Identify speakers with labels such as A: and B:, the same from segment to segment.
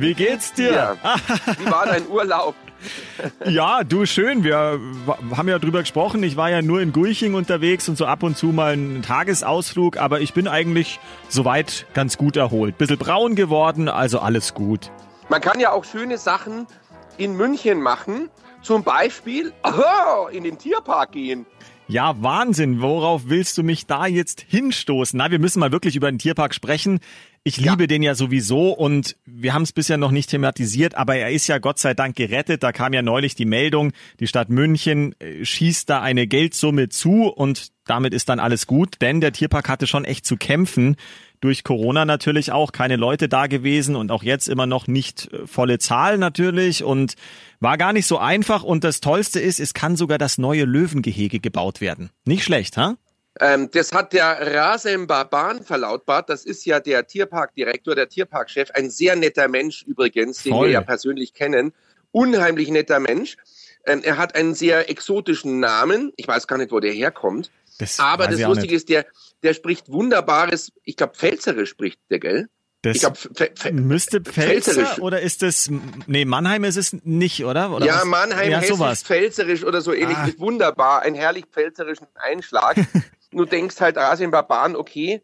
A: Wie geht's dir?
B: Ja. Wie war dein Urlaub?
A: Ja, du schön. Wir haben ja drüber gesprochen. Ich war ja nur in Gulching unterwegs und so ab und zu mal einen Tagesausflug, aber ich bin eigentlich soweit ganz gut erholt. Bisschen braun geworden, also alles gut.
B: Man kann ja auch schöne Sachen in München machen. Zum Beispiel oh, in den Tierpark gehen.
A: Ja, Wahnsinn. Worauf willst du mich da jetzt hinstoßen? Na, wir müssen mal wirklich über den Tierpark sprechen. Ich liebe
B: Ja.
A: den ja sowieso und wir haben es bisher noch nicht thematisiert, aber er ist ja Gott sei Dank gerettet. Da kam ja neulich die Meldung, die Stadt München äh, schießt da eine Geldsumme zu und damit ist dann alles gut, denn der Tierpark hatte schon echt zu kämpfen. Durch Corona natürlich auch keine Leute da gewesen und auch jetzt immer noch nicht äh, volle Zahl natürlich und war gar nicht so einfach und das Tollste ist, es kann sogar das neue Löwengehege gebaut werden. Nicht schlecht, ha?
B: Ähm, das hat der Rasem Baban verlautbart. Das ist ja der Tierparkdirektor, der Tierparkchef. Ein sehr netter Mensch übrigens, den
A: Voll.
B: wir ja persönlich kennen. Unheimlich netter Mensch. Ähm, er hat einen sehr exotischen Namen. Ich weiß gar nicht, wo der herkommt.
A: Das
B: Aber das Lustige ist, der, der spricht wunderbares, ich glaube, Pfälzerisch spricht der, gell?
A: Das
B: Ich glaube,
A: müsste Pfälzer
B: Pfälzerisch.
A: oder ist das, nee, Mannheim ist es nicht, oder? oder
B: ja,
A: was?
B: Mannheim,
A: ja, sowas.
B: Pfälzerisch oder so ähnlich.
A: Ah.
B: Wunderbar, ein herrlich pfälzerischen Einschlag. du denkst halt, Rasim Baban, okay,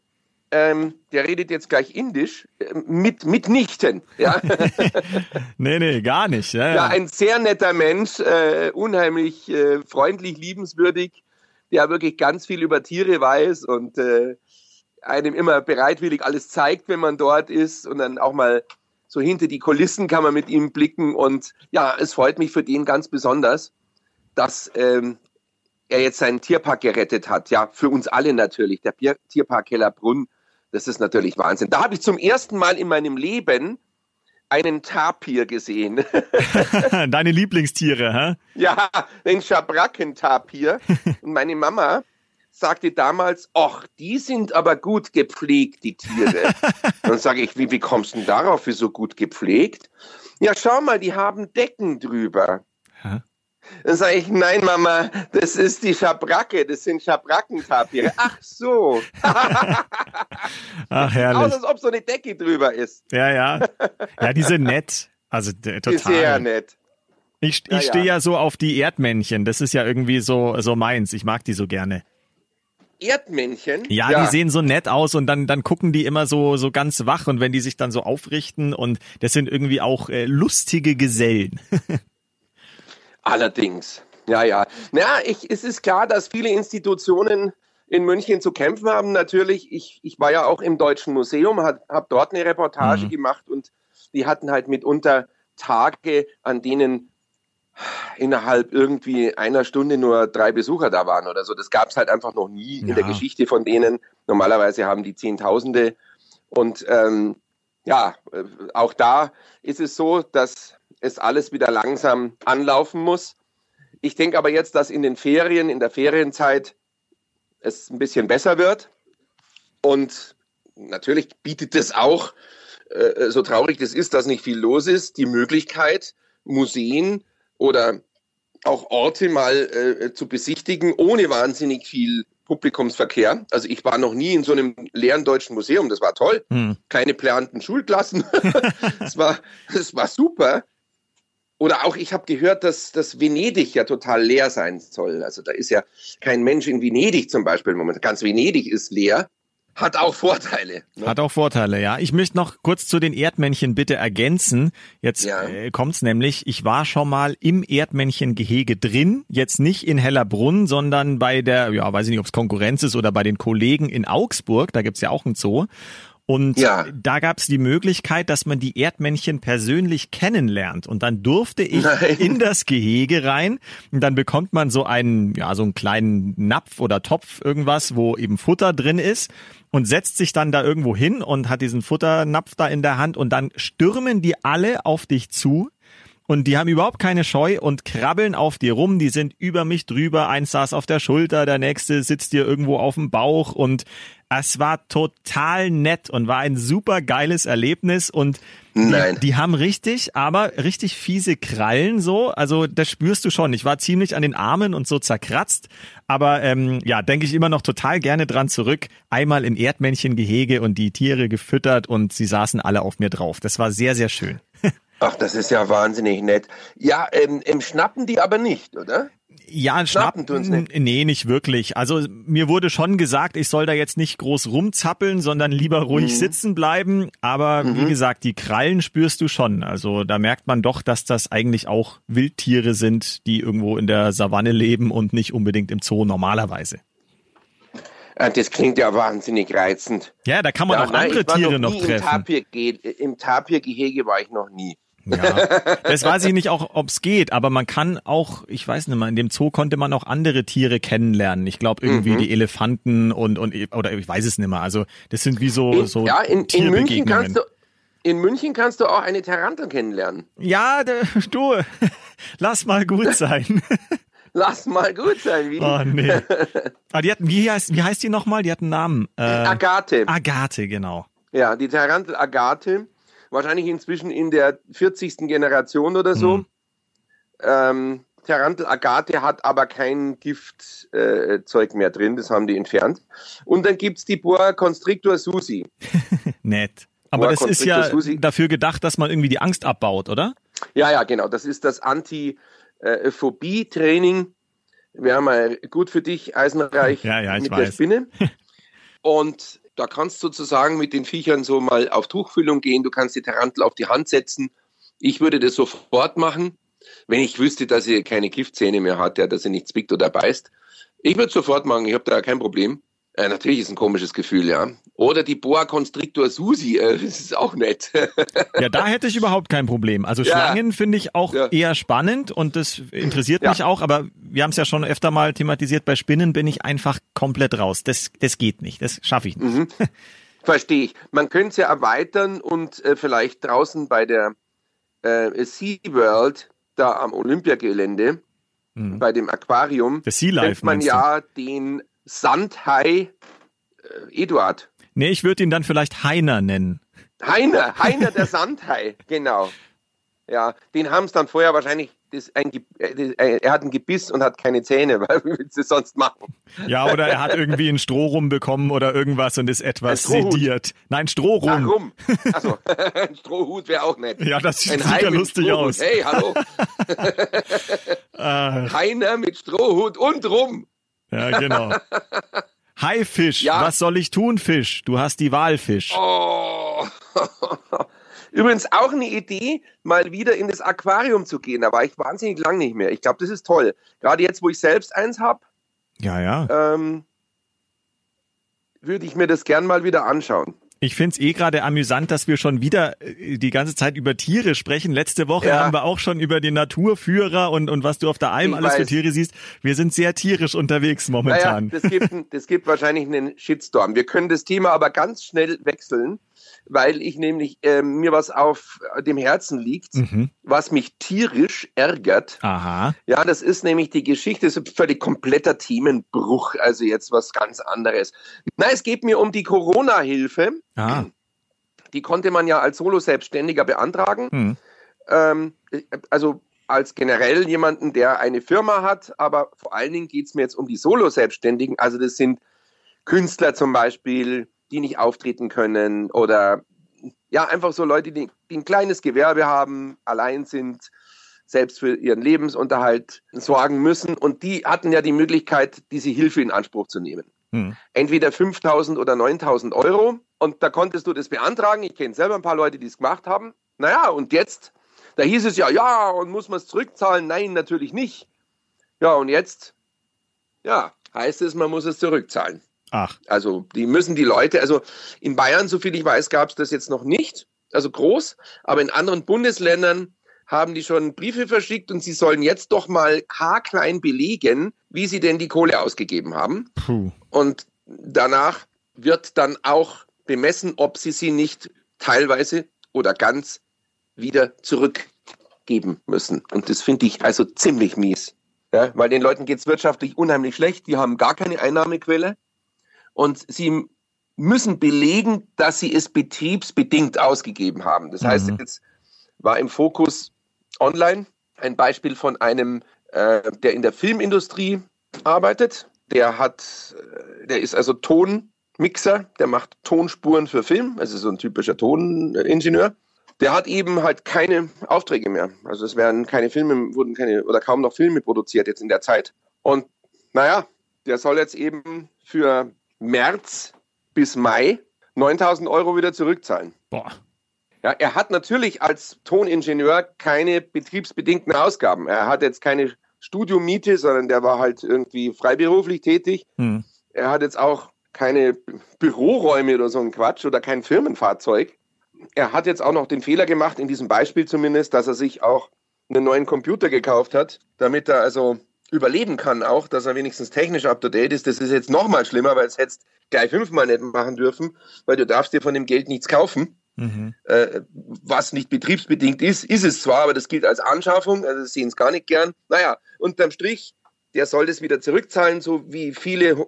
B: ähm, der redet jetzt gleich Indisch, äh, mit, mitnichten. Ja?
A: Nee, nee, gar nicht. Ja,
B: ja,
A: ja.
B: ein sehr netter Mensch, äh, unheimlich äh, freundlich, liebenswürdig, der wirklich ganz viel über Tiere weiß und äh, einem immer bereitwillig alles zeigt, wenn man dort ist und dann auch mal so hinter die Kulissen kann man mit ihm blicken und ja, es freut mich für den ganz besonders, dass ähm, er jetzt seinen Tierpark gerettet hat. Ja, für uns alle natürlich. Der Bier Tierpark Kellerbrunn, das ist natürlich Wahnsinn. Da habe ich zum ersten Mal in meinem Leben einen Tapir gesehen.
A: Deine Lieblingstiere, hä?
B: Ja, den Schabrackentapir. Und meine Mama sagte damals, ach, die sind aber gut gepflegt, die Tiere. Dann sage ich, wie, wie kommst du denn darauf, wie so gut gepflegt? Ja, schau mal, die haben Decken drüber. Dann sage ich, nein, Mama, das ist die Schabracke, das sind Schabrackentapire. Ach so,
A: Ach,
B: aus,
A: herrlich.
B: als ob so eine Decke drüber ist.
A: Ja, ja. Ja, die sind nett. Also
B: Die Ist sehr
A: total.
B: nett.
A: Ich,
B: Ja,
A: ich
B: ja.
A: stehe ja so auf die Erdmännchen. Das ist ja irgendwie so, so meins. Ich mag die so gerne.
B: Erdmännchen?
A: Ja, die sehen so nett aus und dann, dann gucken die immer so, so ganz wach und wenn die sich dann so aufrichten und das sind irgendwie auch äh, lustige Gesellen.
B: Allerdings. Ja, ja. Na, ich, es ist klar, dass viele Institutionen in München zu kämpfen haben. Natürlich, ich, ich war ja auch im Deutschen Museum, habe dort eine Reportage gemacht und die hatten halt mitunter Tage, an denen innerhalb irgendwie einer Stunde nur drei Besucher da waren oder so. Das gab es halt einfach noch nie in der
A: Ja.
B: Geschichte von denen. Normalerweise haben die Zehntausende. Und ähm, ja, äh, auch da ist es so, dass es alles wieder langsam anlaufen muss. Ich denke aber jetzt, dass in den Ferien, in der Ferienzeit es ein bisschen besser wird. Und natürlich bietet es auch, äh, so traurig das ist, dass nicht viel los ist, die Möglichkeit, Museen oder auch Orte mal äh, zu besichtigen, ohne wahnsinnig viel Publikumsverkehr. Also ich war noch nie in so einem leeren deutschen Museum, das war toll.
A: Hm.
B: Keine planten Schulklassen. das, war, das war super. Oder auch, ich habe gehört, dass, dass Venedig ja total leer sein soll. Also da ist ja kein Mensch in Venedig zum Beispiel. Moment, ganz Venedig ist leer. Hat auch Vorteile. Ne?
A: Hat auch Vorteile, ja. Ich möchte noch kurz zu den Erdmännchen bitte ergänzen. Jetzt
B: Ja.
A: äh, kommt's nämlich, ich war schon mal im Erdmännchengehege drin, jetzt nicht in Hellerbrunn, sondern bei der, ja, weiß ich nicht, ob es Konkurrenz ist oder bei den Kollegen in Augsburg, da gibt's ja auch ein Zoo. Und ja. da gab es die Möglichkeit, dass man die Erdmännchen persönlich kennenlernt. Und dann durfte ich Nein. in das Gehege rein. Und dann bekommt man so einen, ja, so einen kleinen Napf oder Topf, irgendwas, wo eben Futter drin ist und setzt sich dann da irgendwo hin und hat diesen Futternapf da in der Hand und dann stürmen die alle auf dich zu und die haben überhaupt keine Scheu und krabbeln auf dir rum. Die sind über mich drüber. Eins saß auf der Schulter, der nächste sitzt dir irgendwo auf dem Bauch und es war total nett und war ein super geiles Erlebnis und die, die, haben richtig, aber richtig fiese Krallen so. Also das spürst du schon. Ich war ziemlich an den Armen und so zerkratzt, aber ähm, ja, denke ich immer noch total gerne dran zurück. Einmal im Erdmännchengehege und die Tiere gefüttert und sie saßen alle auf mir drauf. Das war sehr, sehr schön.
B: Ach, das ist ja wahnsinnig nett. Ja, ähm, ähm, schnappen die aber nicht, oder?
A: Ja, schnappen, schnappen nicht. Nee, nicht wirklich. Also mir wurde schon gesagt, ich soll da jetzt nicht groß rumzappeln, sondern lieber ruhig mhm. sitzen bleiben. Aber mhm. wie gesagt, die Krallen spürst du schon. Also da merkt man doch, dass das eigentlich auch Wildtiere sind, die irgendwo in der Savanne leben und nicht unbedingt im Zoo normalerweise.
B: Äh, das klingt ja wahnsinnig reizend.
A: Ja, da kann man ja, auch nein, andere Tiere noch, noch treffen. Im,
B: Tapir, Im Tapirgehege war ich noch nie.
A: Ja, das weiß ich nicht auch, ob es geht, aber man kann auch, ich weiß nicht mal, in dem Zoo konnte man auch andere Tiere kennenlernen. Ich glaube irgendwie mhm. die Elefanten und und oder ich weiß es nicht mehr. Also das sind wie so
B: in,
A: so
B: ja, in, in München kannst du in München kannst du auch eine Tarantel kennenlernen.
A: Ja, du, lass mal gut sein.
B: lass mal gut sein. Wie?
A: Oh nee. Ah, die hatten, wie heißt, wie heißt die nochmal? Die hatten einen Namen.
B: Äh, Agathe.
A: Agathe, genau.
B: Ja, die Tarantel Agathe wahrscheinlich inzwischen in der 40. Generation oder so. Mhm. Ähm, Tarantel Agathe hat aber kein Giftzeug äh, mehr drin, das haben die entfernt. Und dann gibt es die Boa Constrictor Susi.
A: Nett. Aber Boa das ist ja Susi. dafür gedacht, dass man irgendwie die Angst abbaut, oder?
B: Ja, ja, genau. Das ist das Anti-Phobie-Training. Wir haben mal gut für dich, Eisenreich,
A: ja, ja,
B: mit
A: weiß.
B: der Spinne. Und da kannst du sozusagen mit den Viechern so mal auf Tuchfüllung gehen. Du kannst die Tarantel auf die Hand setzen. Ich würde das sofort machen, wenn ich wüsste, dass sie keine Giftzähne mehr hat, ja, dass sie nichts pickt oder beißt. Ich würde sofort machen, ich habe da kein Problem. Äh, natürlich ist ein komisches Gefühl, ja. Oder die Boa Constrictor Susi, äh, das ist auch nett.
A: ja, da hätte ich überhaupt kein Problem. Also Schlangen ja. finde ich auch ja. eher spannend und das interessiert ja. mich auch, aber wir haben es ja schon öfter mal thematisiert, bei Spinnen bin ich einfach komplett raus. Das, das geht nicht, das schaffe ich nicht. Mhm.
B: Verstehe ich. Man könnte es ja erweitern und äh, vielleicht draußen bei der äh, SeaWorld, da am Olympiagelände, mhm. bei dem Aquarium,
A: sea nennt
B: man ja den Sandhai äh, Eduard.
A: Nee, ich würde ihn dann vielleicht Heiner nennen.
B: Heiner, Heiner der Sandhai, genau. Ja, den haben es dann vorher wahrscheinlich, ein, äh, er hat ein Gebiss und hat keine Zähne, weil wie willst du sonst machen?
A: Ja, oder er hat irgendwie ein Strohrum bekommen oder irgendwas und ist etwas sediert. Nein, Strohrum.
B: Warum? Achso, ein Strohhut wäre auch nett.
A: Ja, das sieht ja lustig Strohhut. aus.
B: Hey, hallo. Heiner mit Strohhut und Rum.
A: Ja, genau. Hi Fisch, ja. was soll ich tun, Fisch? Du hast die Wahl, Fisch.
B: Oh. Übrigens auch eine Idee, mal wieder in das Aquarium zu gehen. Da war ich wahnsinnig lang nicht mehr. Ich glaube, das ist toll. Gerade jetzt, wo ich selbst eins habe.
A: Ja, ja. Ähm,
B: würde ich mir das gern mal wieder anschauen.
A: Ich find's eh gerade amüsant, dass wir schon wieder äh, die ganze Zeit über Tiere sprechen. Letzte Woche ja. haben wir auch schon über den Naturführer und, und was du auf der Alm ich alles weiß. für Tiere siehst. Wir sind sehr tierisch unterwegs momentan.
B: Naja, das, gibt, das gibt wahrscheinlich einen Shitstorm. Wir können das Thema aber ganz schnell wechseln weil ich nämlich äh, mir was auf dem Herzen liegt, mhm. was mich tierisch ärgert.
A: Aha.
B: Ja, das ist nämlich die Geschichte, das ist ein völlig kompletter Themenbruch, also jetzt was ganz anderes. Na, es geht mir um die Corona-Hilfe.
A: Ah.
B: Die konnte man ja als Solo-Selbstständiger beantragen. Mhm. Ähm, also als generell jemanden, der eine Firma hat, aber vor allen Dingen geht es mir jetzt um die Solo-Selbstständigen. Also das sind Künstler zum Beispiel, die nicht auftreten können oder ja, einfach so Leute, die, die ein kleines Gewerbe haben, allein sind, selbst für ihren Lebensunterhalt sorgen müssen. Und die hatten ja die Möglichkeit, diese Hilfe in Anspruch zu nehmen. Hm. Entweder 5.000 oder 9.000 Euro. Und da konntest du das beantragen. Ich kenne selber ein paar Leute, die es gemacht haben. Naja, und jetzt, da hieß es ja, ja, und muss man es zurückzahlen? Nein, natürlich nicht. Ja, und jetzt, ja, heißt es, man muss es zurückzahlen.
A: Ach.
B: Also die müssen die Leute, also in Bayern, so viel ich weiß, gab es das jetzt noch nicht, also groß, aber in anderen Bundesländern haben die schon Briefe verschickt und sie sollen jetzt doch mal haarklein belegen, wie sie denn die Kohle ausgegeben haben.
A: Puh.
B: Und danach wird dann auch bemessen, ob sie sie nicht teilweise oder ganz wieder zurückgeben müssen. Und das finde ich also ziemlich mies. Ja, weil den Leuten geht es wirtschaftlich unheimlich schlecht, die haben gar keine Einnahmequelle und sie müssen belegen, dass sie es betriebsbedingt ausgegeben haben. Das heißt,
A: Mhm.
B: jetzt war im Fokus online ein Beispiel von einem, äh, der in der Filmindustrie arbeitet. Der hat, äh, der ist also Tonmixer, der macht Tonspuren für Film, also so ein typischer Toningenieur. Der hat eben halt keine Aufträge mehr. Also es werden keine Filme, wurden keine oder kaum noch Filme produziert jetzt in der Zeit. Und naja, der soll jetzt eben für März bis Mai 9000 Euro wieder zurückzahlen.
A: Boah.
B: Ja, er hat natürlich als Toningenieur keine betriebsbedingten Ausgaben. Er hat jetzt keine Studiomiete, sondern der war halt irgendwie freiberuflich tätig.
A: Hm.
B: Er hat jetzt auch keine Büroräume oder so ein Quatsch oder kein Firmenfahrzeug. Er hat jetzt auch noch den Fehler gemacht, in diesem Beispiel zumindest, dass er sich auch einen neuen Computer gekauft hat, damit er also überleben kann auch, dass er wenigstens technisch up to date ist. Das ist jetzt noch mal schlimmer, weil es hättest gleich fünfmal nicht machen dürfen, weil du darfst dir von dem Geld nichts kaufen.
A: Mhm.
B: Äh, was nicht betriebsbedingt ist, ist es zwar, aber das gilt als Anschaffung, also sehen es gar nicht gern. Naja, unterm Strich, der soll das wieder zurückzahlen, so wie viele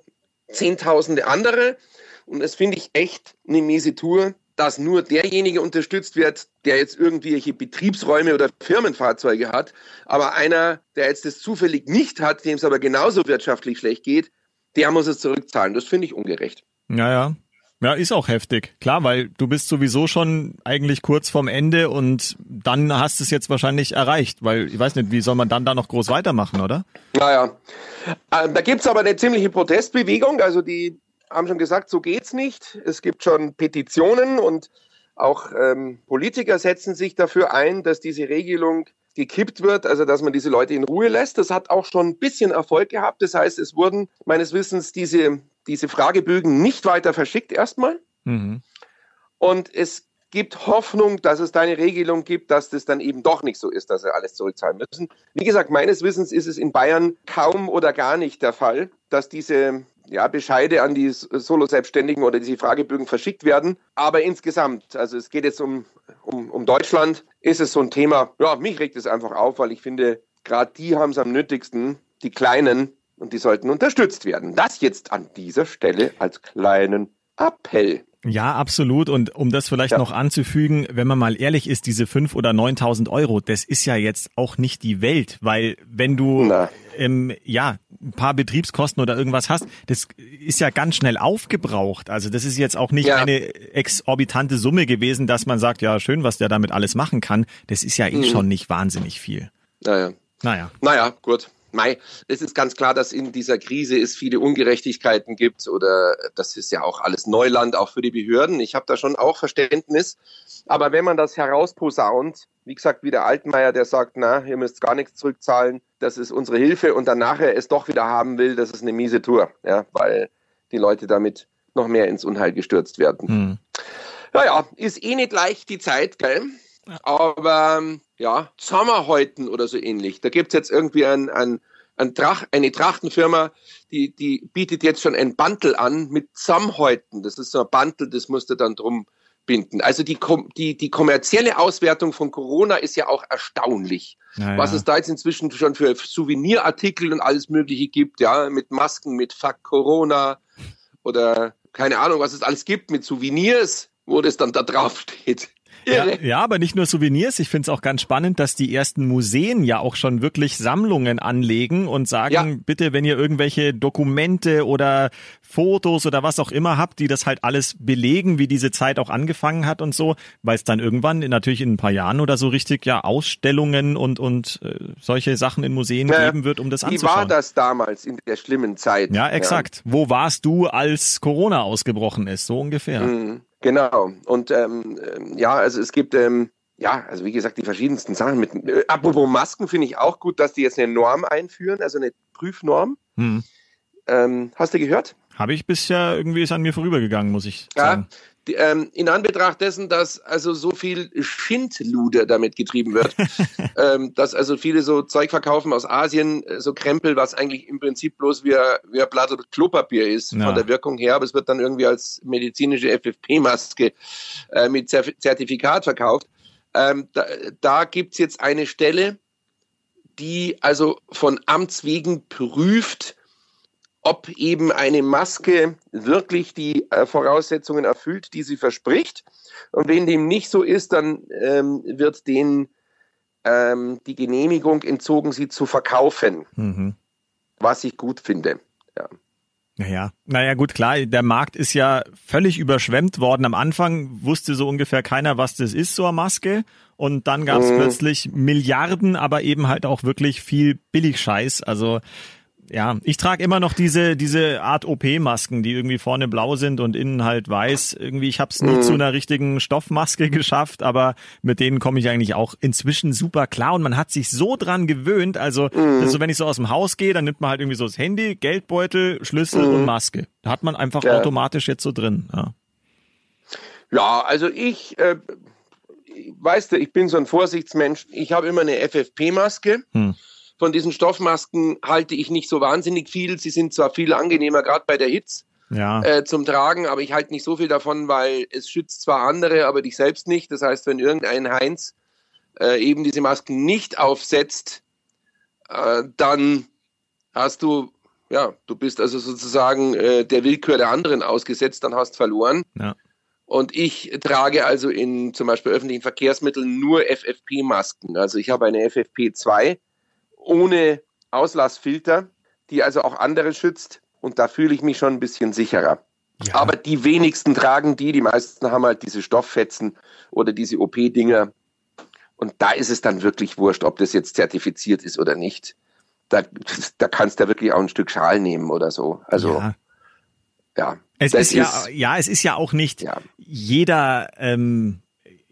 B: Zehntausende andere. Und das finde ich echt eine miese Tour, dass nur derjenige unterstützt wird, der jetzt irgendwelche Betriebsräume oder Firmenfahrzeuge hat. Aber einer, der jetzt das zufällig nicht hat, dem es aber genauso wirtschaftlich schlecht geht, der muss es zurückzahlen. Das finde ich ungerecht.
A: Ja, ja. Ja, ist auch heftig. Klar, weil du bist sowieso schon eigentlich kurz vorm Ende und dann hast du es jetzt wahrscheinlich erreicht, weil ich weiß nicht, wie soll man dann da noch groß weitermachen, oder?
B: Naja, äh, da gibt's aber eine ziemliche Protestbewegung. Also die haben schon gesagt, so geht's nicht. Es gibt schon Petitionen und auch ähm, Politiker setzen sich dafür ein, dass diese Regelung gekippt wird, also dass man diese Leute in Ruhe lässt. Das hat auch schon ein bisschen Erfolg gehabt. Das heißt, es wurden meines Wissens diese, diese Fragebögen nicht weiter verschickt erstmal.
A: Mhm.
B: Und es gibt Hoffnung, dass es da eine Regelung gibt, dass das dann eben doch nicht so ist, dass sie alles zurückzahlen müssen. Wie gesagt, meines Wissens ist es in Bayern kaum oder gar nicht der Fall, dass diese ja, Bescheide an die Solo-Selbstständigen oder diese Fragebögen verschickt werden. Aber insgesamt, also es geht jetzt um, um, um Deutschland, ist es so ein Thema, ja, mich regt es einfach auf, weil ich finde, gerade die haben es am nötigsten, die Kleinen, und die sollten unterstützt werden. Das jetzt an dieser Stelle als kleinen Appell.
A: Ja, absolut. Und um das vielleicht
B: Ja.
A: noch anzufügen, wenn man mal ehrlich ist, diese fünf oder 9.000 Euro, das ist ja jetzt auch nicht die Welt, weil wenn du
B: Na.
A: ähm, ja ein paar Betriebskosten oder irgendwas hast, das ist ja ganz schnell aufgebraucht. Also das ist jetzt auch nicht
B: Ja.
A: eine exorbitante Summe gewesen, dass man sagt, ja schön, was der damit alles machen kann. Das ist ja eh
B: Mhm.
A: schon nicht wahnsinnig viel.
B: Naja.
A: Naja.
B: Naja, gut. Mei, es ist ganz klar, dass in dieser Krise es viele Ungerechtigkeiten gibt oder das ist ja auch alles Neuland, auch für die Behörden. Ich habe da schon auch Verständnis. Aber wenn man das herausposaunt, wie gesagt, wie der Altmaier, der sagt, na, ihr müsst gar nichts zurückzahlen, das ist unsere Hilfe und dann nachher es doch wieder haben will, das ist eine miese Tour, ja, weil die Leute damit noch mehr ins Unheil gestürzt werden.
A: Hm.
B: Naja, ist eh nicht leicht die Zeit, gell? Aber ähm, ja, Sommerhäuten oder so ähnlich. Da gibt's jetzt irgendwie ein, ein, ein Trach, eine Trachtenfirma, die, die bietet jetzt schon ein Bantel an mit Samhäuten. Das ist so ein Bantel, das musst du dann drum binden. Also die, die, die kommerzielle Auswertung von Corona ist ja auch erstaunlich.
A: Naja.
B: Was es da jetzt inzwischen schon für Souvenirartikel und alles Mögliche gibt, ja, mit Masken, mit Fuck Corona oder keine Ahnung, was es alles gibt, mit Souvenirs, wo das dann da drauf steht.
A: Ja, ja, aber nicht nur Souvenirs. Ich finde es auch ganz spannend, dass die ersten Museen ja auch schon wirklich Sammlungen anlegen und sagen,
B: Ja.
A: bitte, wenn ihr irgendwelche Dokumente oder Fotos oder was auch immer habt, die das halt alles belegen, wie diese Zeit auch angefangen hat und so, weil es dann irgendwann in, natürlich in ein paar Jahren oder so richtig ja Ausstellungen und und äh, solche Sachen in Museen
B: Ja,
A: geben wird, um das
B: Wie
A: anzuschauen.
B: war das damals in der schlimmen Zeit?
A: Ja, exakt. Wo warst du, als Corona ausgebrochen ist? So ungefähr.
B: Mhm, Genau. Und ähm, ähm, ja, also es gibt ähm, ja, also wie gesagt, die verschiedensten Sachen. Mit, äh, apropos Masken finde ich auch gut, dass die jetzt eine Norm einführen, also eine Prüfnorm.
A: Hm.
B: Ähm, hast du gehört?
A: Habe ich bisher irgendwie ist an mir vorübergegangen, muss ich sagen.
B: Ja, ähm, in Anbetracht dessen, dass also so viel Schindluder damit getrieben wird, ähm, dass also viele so Zeug verkaufen aus Asien, äh, so Krempel, was eigentlich im Prinzip bloß wie, wie ein Blatt Klopapier ist ja. von der Wirkung her, aber es wird dann irgendwie als medizinische FFP-Maske äh, mit Zertifikat verkauft. Ähm, da da gibt jetzt eine Stelle, die also von Amts wegen prüft, ob eben eine Maske wirklich die äh, Voraussetzungen erfüllt, die sie verspricht. Und wenn dem nicht so ist, dann ähm, wird denen ähm, die Genehmigung entzogen, sie zu verkaufen. Mhm. Was ich gut finde. Ja.
A: Naja, naja, gut, klar, der Markt ist ja völlig überschwemmt worden. Am Anfang wusste so ungefähr keiner, was das ist, so eine Maske. Und dann gab es mhm. plötzlich Milliarden, aber eben halt auch wirklich viel Billigscheiß. Also ja, ich trage immer noch diese diese Art OP-Masken, die irgendwie vorne blau sind und innen halt weiß. Irgendwie, ich habe es nie mhm. zu einer richtigen Stoffmaske geschafft, aber mit denen komme ich eigentlich auch inzwischen super klar und man hat sich so dran gewöhnt. Also, mhm. also wenn ich so aus dem Haus gehe, dann nimmt man halt irgendwie so das Handy, Geldbeutel, Schlüssel mhm. und Maske. Da hat man einfach ja. automatisch jetzt so drin. Ja,
B: ja also ich äh, weißt du, ich bin so ein Vorsichtsmensch. Ich habe immer eine FFP-Maske. Hm von diesen Stoffmasken halte ich nicht so wahnsinnig viel. Sie sind zwar viel angenehmer, gerade bei der Hitze. Ja. Äh, zum Tragen, aber ich halte nicht so viel davon, weil es schützt zwar andere, aber dich selbst nicht. Das heißt, wenn irgendein Heinz äh, eben diese Masken nicht aufsetzt, äh, dann hast du, ja, du bist also sozusagen äh, der Willkür der anderen ausgesetzt, dann hast verloren. Ja. Und ich trage also in zum Beispiel öffentlichen Verkehrsmitteln nur FFP-Masken. Also ich habe eine FFP2 ohne Auslassfilter, die also auch andere schützt. Und da fühle ich mich schon ein bisschen sicherer. Ja. Aber die wenigsten tragen die, die meisten haben halt diese Stofffetzen oder diese OP-Dinger. Und da ist es dann wirklich wurscht, ob das jetzt zertifiziert ist oder nicht. Da, da kannst du ja wirklich auch ein Stück Schal nehmen oder so. Also ja. ja
A: es ist, ist ja, ja, es ist ja auch nicht ja. jeder ähm,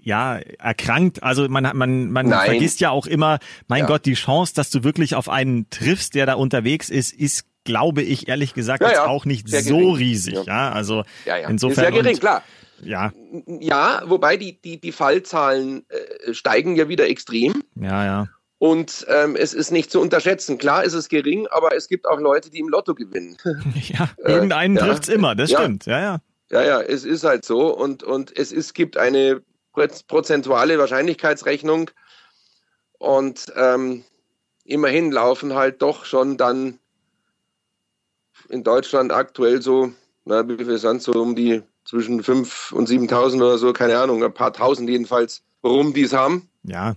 A: ja, erkrankt. Also man man man Nein. vergisst ja auch immer, mein ja. Gott, die Chance, dass du wirklich auf einen triffst, der da unterwegs ist, ist glaube ich ehrlich gesagt ja, jetzt ja. auch nicht Sehr so gering. riesig, ja. Also insofern
B: ist sehr gering, klar. Ja. Ja, wobei die die die Fallzahlen äh, steigen ja wieder extrem.
A: Ja, ja.
B: Und ähm, es ist nicht zu unterschätzen. Klar ist es gering, aber es gibt auch Leute, die im Lotto gewinnen.
A: ja, irgendeinen äh, trifft's immer, das stimmt. Ja, ja.
B: Ja, ja, es ist halt so und und es ist gibt eine prozentuale Wahrscheinlichkeitsrechnung. Und ähm, immerhin laufen halt doch schon dann in Deutschland aktuell so, na, wie viel sind so um die zwischen 5.000 und 7.000 oder so, keine Ahnung, ein paar tausend jedenfalls, warum die es haben.
A: Ja.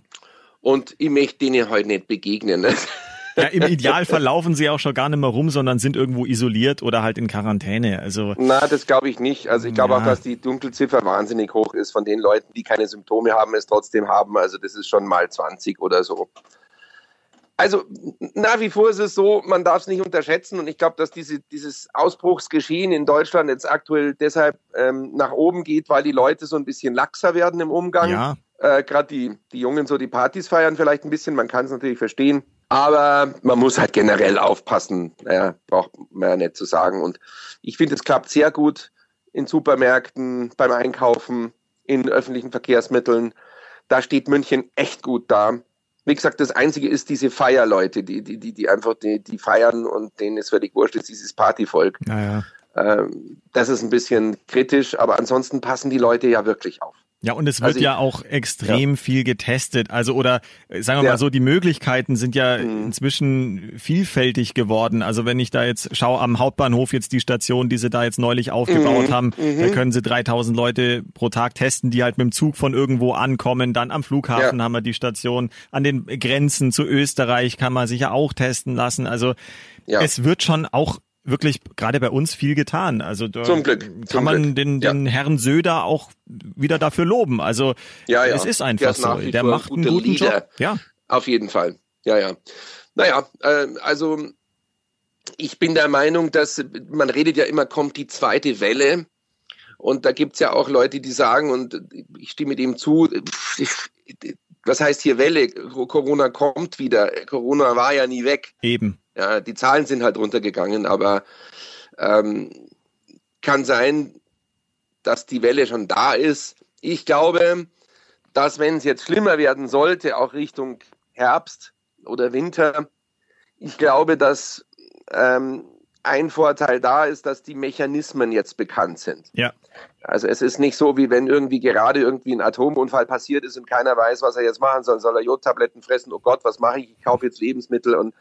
B: Und ich möchte denen halt nicht begegnen. Ne?
A: Ja, im Idealfall laufen sie auch schon gar nicht mehr rum, sondern sind irgendwo isoliert oder halt in Quarantäne. Also
B: Na, das glaube ich nicht. Also ich glaube ja. auch, dass die Dunkelziffer wahnsinnig hoch ist von den Leuten, die keine Symptome haben, es trotzdem haben. Also das ist schon mal 20 oder so. Also nach wie vor ist es so, man darf es nicht unterschätzen und ich glaube, dass diese, dieses Ausbruchsgeschehen in Deutschland jetzt aktuell deshalb ähm, nach oben geht, weil die Leute so ein bisschen laxer werden im Umgang. Ja. Äh, Gerade die, die Jungen so die Partys feiern vielleicht ein bisschen, man kann es natürlich verstehen. Aber man muss halt generell aufpassen, naja, braucht man ja nicht zu sagen. Und ich finde, es klappt sehr gut in Supermärkten, beim Einkaufen, in öffentlichen Verkehrsmitteln. Da steht München echt gut da. Wie gesagt, das Einzige ist diese Feierleute, die, die, die, die einfach die, die feiern und denen ist völlig wurscht, ist dieses Partyvolk.
A: Naja.
B: Ähm, das ist ein bisschen kritisch, aber ansonsten passen die Leute ja wirklich auf.
A: Ja, und es wird also ich, ja auch extrem ja. viel getestet. Also oder äh, sagen wir ja. mal so, die Möglichkeiten sind ja mhm. inzwischen vielfältig geworden. Also wenn ich da jetzt schaue am Hauptbahnhof jetzt die Station, die sie da jetzt neulich aufgebaut mhm. haben, mhm. da können sie 3000 Leute pro Tag testen, die halt mit dem Zug von irgendwo ankommen. Dann am Flughafen ja. haben wir die Station. An den Grenzen zu Österreich kann man sich ja auch testen lassen. Also es wird schon auch wirklich gerade bei uns viel getan. Also da
B: Zum Glück.
A: kann
B: Zum
A: man Glück. den, den ja. Herrn Söder auch wieder dafür loben. Also ja, ja. es ist einfach so. Der macht einen guten Leader. Job.
B: Ja. Auf jeden Fall. Ja, ja. Naja, äh, also ich bin der Meinung, dass man redet ja immer, kommt die zweite Welle. Und da gibt's ja auch Leute, die sagen, und ich stimme dem zu, was heißt hier Welle? Corona kommt wieder. Corona war ja nie weg.
A: Eben.
B: Ja, die Zahlen sind halt runtergegangen, aber ähm, kann sein, dass die Welle schon da ist. Ich glaube, dass wenn es jetzt schlimmer werden sollte, auch Richtung Herbst oder Winter, ich glaube, dass ähm, ein Vorteil da ist, dass die Mechanismen jetzt bekannt sind.
A: Ja.
B: Also es ist nicht so, wie wenn irgendwie gerade irgendwie ein Atomunfall passiert ist und keiner weiß, was er jetzt machen soll. Soll er Jodtabletten fressen? Oh Gott, was mache ich? Ich kaufe jetzt Lebensmittel. Und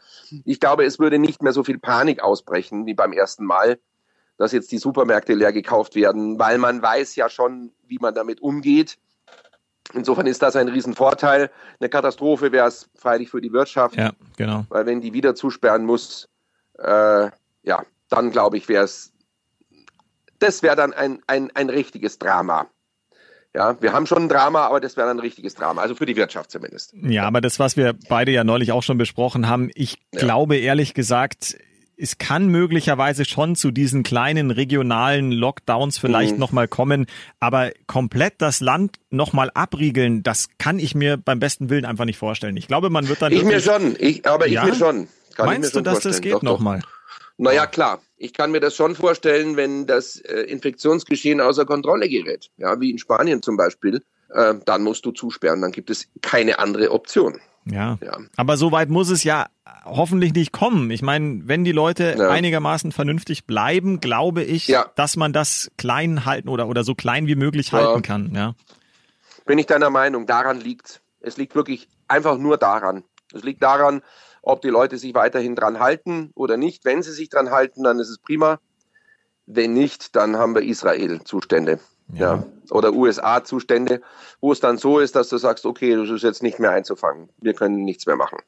B: ich glaube, es würde nicht mehr so viel Panik ausbrechen wie beim ersten Mal, dass jetzt die Supermärkte leer gekauft werden, weil man weiß ja schon, wie man damit umgeht. Insofern ist das ein Riesenvorteil. Eine Katastrophe wäre es freilich für die Wirtschaft.
A: Ja, genau.
B: Weil wenn die wieder zusperren muss, äh, ja, dann glaube ich, wäre es, das wäre dann ein, ein, ein richtiges Drama. Ja, wir haben schon ein Drama, aber das wäre dann ein richtiges Drama, also für die Wirtschaft zumindest.
A: Ja, aber das, was wir beide ja neulich auch schon besprochen haben, ich ja. glaube ehrlich gesagt, es kann möglicherweise schon zu diesen kleinen regionalen Lockdowns vielleicht mhm. nochmal kommen, aber komplett das Land nochmal abriegeln, das kann ich mir beim besten Willen einfach nicht vorstellen. Ich glaube, man wird dann.
B: Ich mir schon, ich, aber
A: ja?
B: ich mir schon.
A: Kann Meinst du, dass das geht nochmal?
B: Naja, klar. Ich kann mir das schon vorstellen, wenn das äh, Infektionsgeschehen außer Kontrolle gerät, ja, wie in Spanien zum Beispiel, äh, dann musst du zusperren, dann gibt es keine andere Option.
A: Ja. ja. Aber so weit muss es ja hoffentlich nicht kommen. Ich meine, wenn die Leute ja. einigermaßen vernünftig bleiben, glaube ich, ja. dass man das klein halten oder, oder so klein wie möglich halten kann. Ja.
B: Bin ich deiner Meinung, daran liegt es. liegt wirklich einfach nur daran. Es liegt daran, ob die Leute sich weiterhin dran halten oder nicht. Wenn sie sich dran halten, dann ist es prima. Wenn nicht, dann haben wir Israel-Zustände. Ja. ja. Oder USA-Zustände, wo es dann so ist, dass du sagst, okay, das ist jetzt nicht mehr einzufangen. Wir können nichts mehr machen.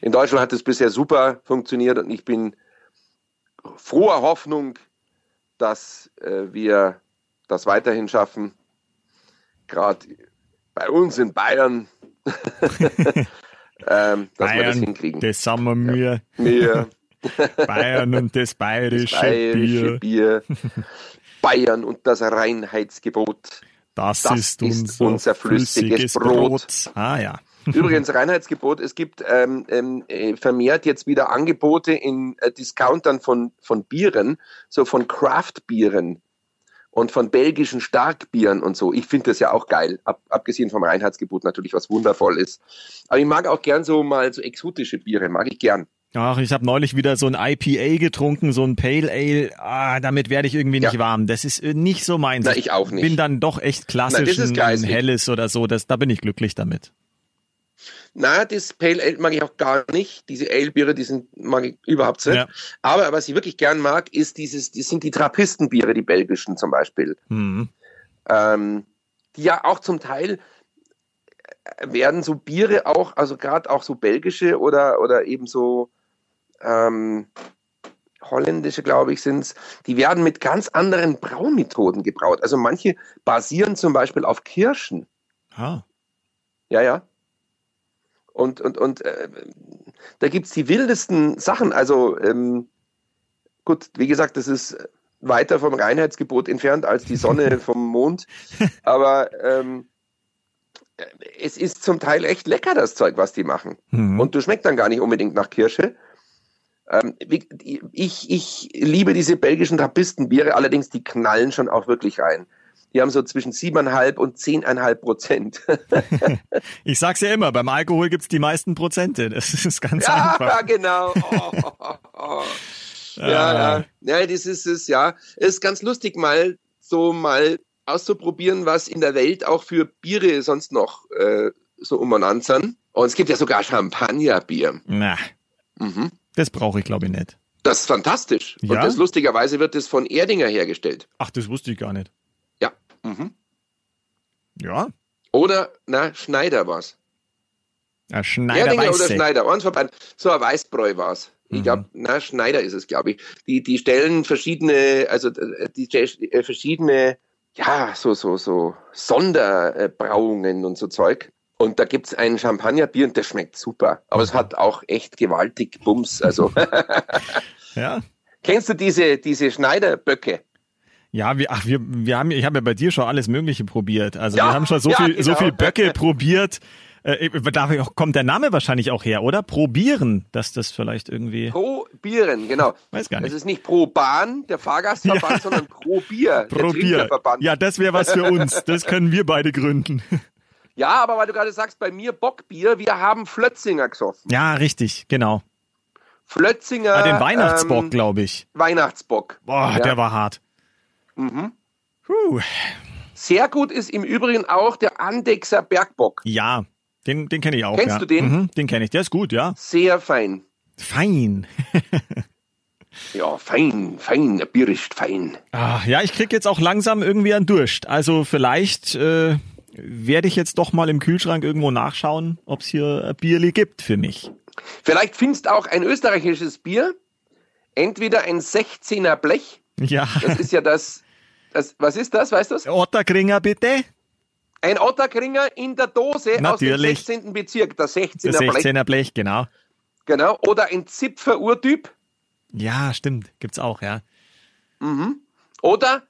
B: In Deutschland hat es bisher super funktioniert und ich bin froher Hoffnung, dass äh, wir das weiterhin schaffen. Gerade bei uns in Bayern
A: ähm, dass Bayern, wir das hinkriegen. Das haben wir mir. Ja. Bayern und das bayerische, das bayerische Bier.
B: Bier. Bayern und das Reinheitsgebot.
A: Das, das ist, ist, unser flüssiges, flüssiges Brot. Brot.
B: Ah ja. Übrigens, Reinheitsgebot, es gibt ähm, ähm, äh, vermehrt jetzt wieder Angebote in äh, Discountern von, von Bieren, so von Craft-Bieren und von belgischen Starkbieren und so. Ich finde das ja auch geil, ab, abgesehen vom Reinheitsgebot natürlich, was wundervoll ist. Aber ich mag auch gern so mal so exotische Biere, mag ich gern.
A: Ach, ich habe neulich wieder so ein IPA getrunken, so ein Pale Ale. Ah, damit werde ich irgendwie nicht ja. warm. Das ist äh, nicht so meins.
B: Na, ich auch nicht.
A: Bin dann doch echt klassisch Na, ein helles oder so. Das, da bin ich glücklich damit.
B: Na, das Pale Ale mag ich auch gar nicht. Diese Ale-Biere, die sind, mag ich überhaupt nicht. Ja. Aber was ich wirklich gern mag, ist dieses, die sind die Trappistenbiere, die belgischen zum Beispiel. Mhm. Ähm, die ja auch zum Teil werden so Biere auch, also gerade auch so belgische oder, oder eben so ähm, holländische, glaube ich, sind es, die werden mit ganz anderen Braumethoden gebraut. Also manche basieren zum Beispiel auf Kirschen. Ah. Ja, ja. Und, und, und äh, da gibt es die wildesten Sachen. Also ähm, gut, wie gesagt, das ist weiter vom Reinheitsgebot entfernt als die Sonne vom Mond. Aber ähm, es ist zum Teil echt lecker, das Zeug, was die machen. Mhm. Und du schmeckt dann gar nicht unbedingt nach Kirsche. Ähm, ich, ich liebe diese belgischen Trappistenbiere, allerdings die knallen schon auch wirklich rein. Die haben so zwischen siebeneinhalb und zehneinhalb Prozent.
A: ich sag's ja immer, beim Alkohol gibt's die meisten Prozente. Das ist ganz ja, einfach.
B: Ja, genau. Oh, oh, oh. Ja, ja. Ja, das ist es, ja. Es ist ganz lustig, mal so mal auszuprobieren, was in der Welt auch für Biere sonst noch äh, so umeinander sind. Und es gibt ja sogar Champagnerbier.
A: Na. Mhm. Das brauche ich, glaube ich, nicht.
B: Das ist fantastisch. Ja? Und das lustigerweise wird das von Erdinger hergestellt.
A: Ach, das wusste ich gar nicht. Mhm. Ja.
B: Oder, na, Schneider war's.
A: Ja, Schneider Erdinger
B: oder Schneider, eins vorbei. So ein Weißbräu war's. Ich mhm. glaube, na, Schneider ist es, glaube ich. Die, die stellen verschiedene, also äh, die äh, verschiedene, ja, so, so, so Sonderbrauungen und so Zeug. Und da gibt's ein Champagnerbier und das schmeckt super. Aber es hat auch echt gewaltig Bums. Also.
A: ja.
B: Kennst du diese, diese Schneiderböcke?
A: Ja, wir, ach, wir, wir haben, ich habe ja bei dir schon alles Mögliche probiert. Also ja, wir haben schon so ja, viel, genau. so viel Böcke probiert. Äh, da kommt der Name wahrscheinlich auch her, oder? Probieren, dass das vielleicht irgendwie.
B: Probieren, genau.
A: Weiß gar nicht.
B: Das ist nicht pro Bahn, der Fahrgastverband, ja. sondern pro Bier,
A: pro Bier. Ja, das wäre was für uns. Das können wir beide gründen.
B: Ja, aber weil du gerade sagst, bei mir Bockbier, wir haben Flötzinger gesoffen.
A: Ja, richtig, genau.
B: Flötzinger.
A: Ah, den Weihnachtsbock, ähm, glaube ich.
B: Weihnachtsbock.
A: Boah, ja. der war hart.
B: Mhm. Puh. Sehr gut ist im Übrigen auch der Andexer Bergbock.
A: Ja, den, den kenne ich auch.
B: Kennst
A: ja.
B: du den?
A: Mhm, den kenne ich, der ist gut, ja.
B: Sehr fein.
A: Fein.
B: ja, fein, fein, der Bier ist fein.
A: Ah, ja, ich krieg jetzt auch langsam irgendwie einen Durst. Also vielleicht äh, werde ich jetzt doch mal im Kühlschrank irgendwo nachschauen, ob es hier ein Bierli gibt für mich.
B: Vielleicht findest auch ein österreichisches Bier, entweder ein 16er Blech.
A: Ja.
B: Das ist ja das, das was ist das, weißt du das?
A: Otterkringer bitte.
B: Ein Otterkringer in der Dose
A: Natürlich.
B: aus dem 16. Bezirk, der 16er,
A: der 16er Blech. Blech. genau.
B: Genau, oder ein Zipfer-Urtyp.
A: Ja, stimmt, gibt's auch, ja.
B: Mhm. Oder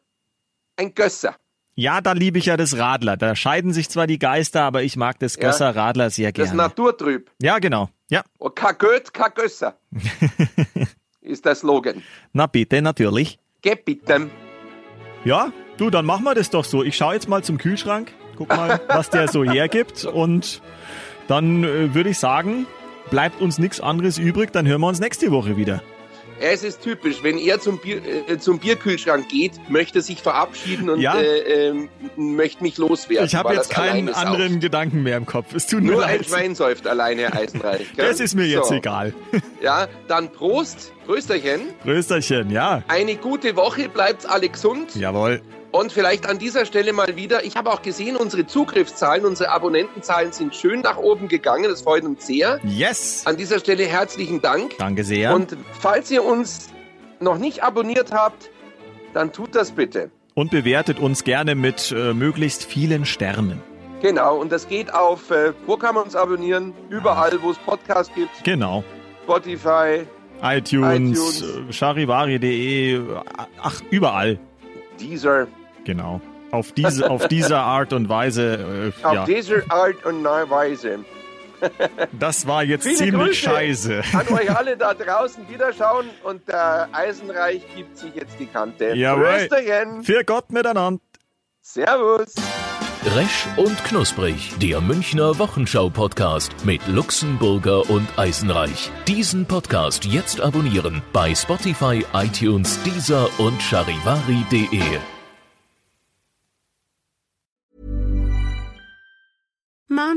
B: ein Gösser.
A: Ja, da liebe ich ja das Radler. Da scheiden sich zwar die Geister, aber ich mag das Gösser Radler sehr gerne.
B: Das Naturtrüb.
A: Ja, genau. Ja.
B: Und kein Goethe, kein Gösser. ist der Slogan.
A: Na bitte, natürlich.
B: Geh bitte.
A: Ja, du, dann machen wir das doch so. Ich schaue jetzt mal zum Kühlschrank, guck mal, was der so hergibt und dann äh, würde ich sagen, bleibt uns nichts anderes übrig, dann hören wir uns nächste Woche wieder.
B: Es ist typisch, wenn er zum, Bier, äh, zum Bierkühlschrank geht, möchte sich verabschieden und
A: Ja.
B: äh, äh, möchte mich loswerden.
A: Ich habe jetzt keinen anderen
B: sauft.
A: Gedanken mehr im Kopf. Es tut mir
B: Nur ein
A: leid.
B: Schwein säuft alleine, Herr Eisenreich.
A: Das ist mir jetzt
B: So.
A: egal.
B: Ja, dann Prost, Prösterchen.
A: Prösterchen, ja.
B: Eine gute Woche, bleibt alle gesund.
A: Jawohl.
B: Und vielleicht an dieser Stelle mal wieder, ich habe auch gesehen, unsere Zugriffszahlen, unsere Abonnentenzahlen sind schön nach oben gegangen. Das freut uns sehr.
A: Yes.
B: An dieser Stelle herzlichen Dank.
A: Danke sehr.
B: Und falls ihr uns noch nicht abonniert habt, dann tut das bitte.
A: Und bewertet uns gerne mit äh, möglichst vielen Sternen.
B: Genau, und das geht auf, äh, wo kann man uns abonnieren? Überall, wo es Podcasts gibt.
A: Genau.
B: Spotify,
A: iTunes,
B: iTunes.
A: äh, charivari.de, ach, überall.
B: Deezer.
A: Genau. Auf diese, auf diese Art und Weise, äh,
B: Auf
A: ja.
B: diese Art und Weise.
A: Das war jetzt
B: Viele
A: ziemlich
B: Grüße
A: scheiße.
B: An euch alle da draußen wiederschauen und der Eisenreich gibt sich jetzt die Kante.
A: Jawohl. Für Gott miteinander.
B: Servus.
C: Resch und Knusprig, der Münchner Wochenschau-Podcast mit Luxemburger und Eisenreich. Diesen Podcast jetzt abonnieren bei Spotify, iTunes, Deezer und charivari.de.